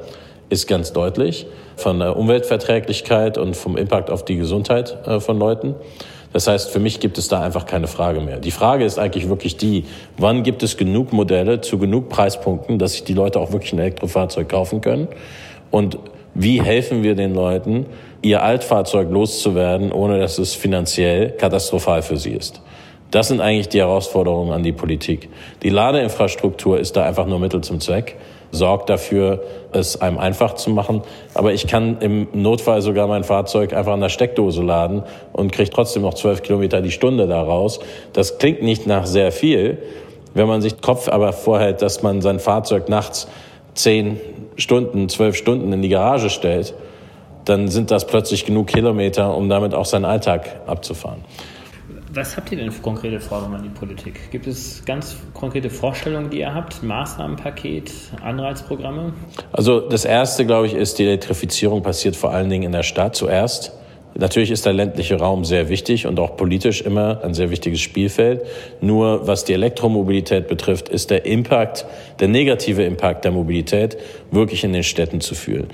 ist ganz deutlich von der Umweltverträglichkeit und vom Impact auf die Gesundheit äh, von Leuten. Das heißt, für mich gibt es da einfach keine Frage mehr. Die Frage ist eigentlich wirklich die, wann gibt es genug Modelle zu genug Preispunkten, dass sich die Leute auch wirklich ein Elektrofahrzeug kaufen können? Und wie helfen wir den Leuten, ihr Altfahrzeug loszuwerden, ohne dass es finanziell katastrophal für sie ist? Das sind eigentlich die Herausforderungen an die Politik. Die Ladeinfrastruktur ist da einfach nur Mittel zum Zweck sorgt dafür, es einem einfach zu machen. Aber ich kann im Notfall sogar mein Fahrzeug einfach an der Steckdose laden und kriege trotzdem noch zwölf Kilometer die Stunde daraus. Das klingt nicht nach sehr viel. Wenn man sich Kopf aber vorhält, dass man sein Fahrzeug nachts zehn Stunden, zwölf Stunden in die Garage stellt, dann sind das plötzlich genug Kilometer, um damit auch seinen Alltag abzufahren. Was habt ihr denn für konkrete Forderungen an die Politik? Gibt es ganz konkrete Vorstellungen, die ihr habt? Maßnahmenpaket, Anreizprogramme? Also das Erste, glaube ich, ist, die Elektrifizierung passiert vor allen Dingen in der Stadt zuerst. Natürlich ist der ländliche Raum sehr wichtig und auch politisch immer ein sehr wichtiges Spielfeld. Nur was die Elektromobilität betrifft, ist der Impact, der negative Impact der Mobilität wirklich in den Städten zu fühlen.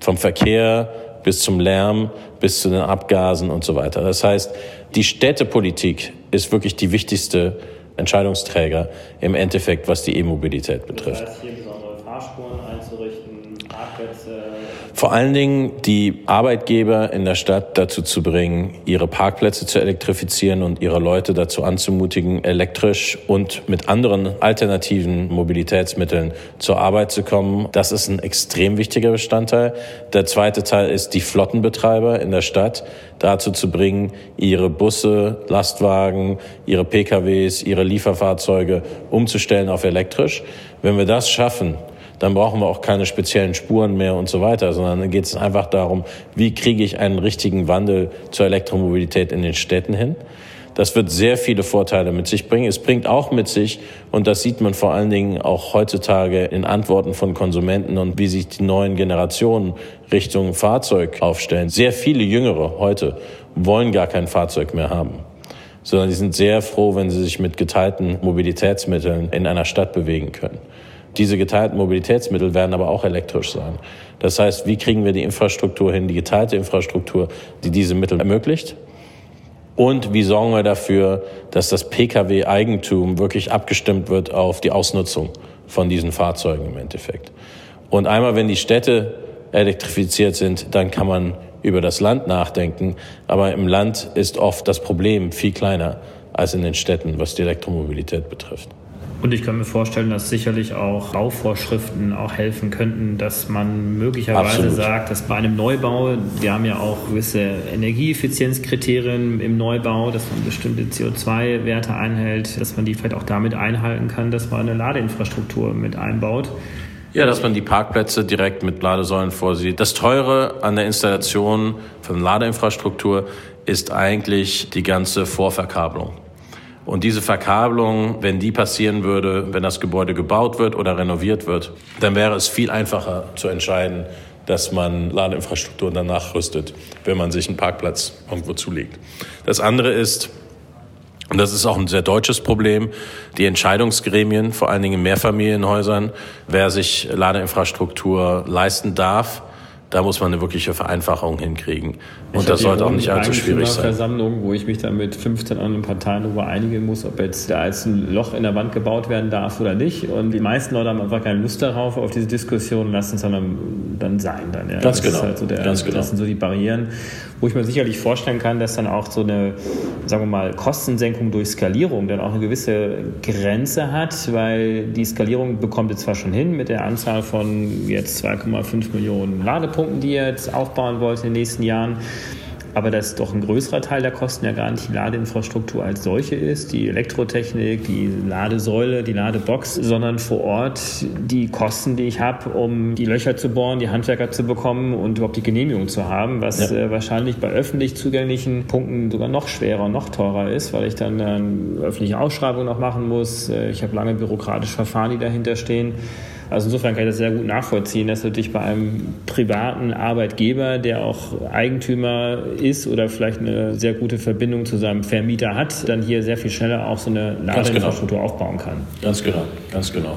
Vom Verkehr bis zum Lärm, bis zu den Abgasen und so weiter. Das heißt, die Städtepolitik ist wirklich die wichtigste Entscheidungsträger im Endeffekt, was die E-Mobilität betrifft. Das heißt, hier vor allen Dingen die Arbeitgeber in der Stadt dazu zu bringen, ihre Parkplätze zu elektrifizieren und ihre Leute dazu anzumutigen, elektrisch und mit anderen alternativen Mobilitätsmitteln zur Arbeit zu kommen. Das ist ein extrem wichtiger Bestandteil. Der zweite Teil ist, die Flottenbetreiber in der Stadt dazu zu bringen, ihre Busse, Lastwagen, ihre PKWs, ihre Lieferfahrzeuge umzustellen auf elektrisch. Wenn wir das schaffen, dann brauchen wir auch keine speziellen Spuren mehr und so weiter, sondern dann geht es einfach darum, wie kriege ich einen richtigen Wandel zur Elektromobilität in den Städten hin. Das wird sehr viele Vorteile mit sich bringen. Es bringt auch mit sich, und das sieht man vor allen Dingen auch heutzutage in Antworten von Konsumenten und wie sich die neuen Generationen Richtung Fahrzeug aufstellen. Sehr viele Jüngere heute wollen gar kein Fahrzeug mehr haben sondern die sind sehr froh, wenn sie sich mit geteilten Mobilitätsmitteln in einer Stadt bewegen können. Diese geteilten Mobilitätsmittel werden aber auch elektrisch sein. Das heißt, wie kriegen wir die Infrastruktur hin, die geteilte Infrastruktur, die diese Mittel ermöglicht? Und wie sorgen wir dafür, dass das Pkw-Eigentum wirklich abgestimmt wird auf die Ausnutzung von diesen Fahrzeugen im Endeffekt? Und einmal, wenn die Städte elektrifiziert sind, dann kann man über das Land nachdenken. Aber im Land ist oft das Problem viel kleiner als in den Städten, was die Elektromobilität betrifft. Und ich kann mir vorstellen, dass sicherlich auch Bauvorschriften auch helfen könnten, dass man möglicherweise Absolut. sagt, dass bei einem Neubau, wir haben ja auch gewisse Energieeffizienzkriterien im Neubau, dass man bestimmte CO2-Werte einhält, dass man die vielleicht auch damit einhalten kann, dass man eine Ladeinfrastruktur mit einbaut. Ja, dass man die Parkplätze direkt mit Ladesäulen vorsieht. Das Teure an der Installation von Ladeinfrastruktur ist eigentlich die ganze Vorverkabelung. Und diese Verkabelung, wenn die passieren würde, wenn das Gebäude gebaut wird oder renoviert wird, dann wäre es viel einfacher zu entscheiden, dass man Ladeinfrastruktur danach rüstet, wenn man sich einen Parkplatz irgendwo zulegt. Das andere ist, und das ist auch ein sehr deutsches Problem, die Entscheidungsgremien, vor allen Dingen in Mehrfamilienhäusern, wer sich Ladeinfrastruktur leisten darf, da muss man eine wirkliche Vereinfachung hinkriegen. Und ich das sollte auch nicht allzu schwierig sein. Versammlung, wo ich mich dann mit 15 anderen Parteien darüber einigen muss, ob jetzt da als ein Loch in der Wand gebaut werden darf oder nicht. Und die meisten Leute haben einfach keine Lust darauf, auf diese Diskussion, lassen es dann, dann sein. Dann, ja. Ganz das genau. Halt so der, Ganz genau. Das sind so die Barrieren, wo ich mir sicherlich vorstellen kann, dass dann auch so eine, sagen wir mal, Kostensenkung durch Skalierung dann auch eine gewisse Grenze hat, weil die Skalierung bekommt jetzt zwar schon hin mit der Anzahl von jetzt 2,5 Millionen Ladepunkten, die ihr jetzt aufbauen wollt in den nächsten Jahren aber dass doch ein größerer Teil der Kosten ja gar nicht die Ladeinfrastruktur als solche ist, die Elektrotechnik, die Ladesäule, die Ladebox, sondern vor Ort die Kosten, die ich habe, um die Löcher zu bohren, die Handwerker zu bekommen und überhaupt die Genehmigung zu haben, was ja. äh, wahrscheinlich bei öffentlich zugänglichen Punkten sogar noch schwerer und noch teurer ist, weil ich dann äh, öffentliche Ausschreibungen noch machen muss. Äh, ich habe lange bürokratische Verfahren, die dahinter stehen. Also insofern kann ich das sehr gut nachvollziehen, dass natürlich bei einem privaten Arbeitgeber, der auch Eigentümer ist oder vielleicht eine sehr gute Verbindung zu seinem Vermieter hat, dann hier sehr viel schneller auch so eine genau. Ladeinfrastruktur genau. aufbauen kann. Ganz genau, ganz genau.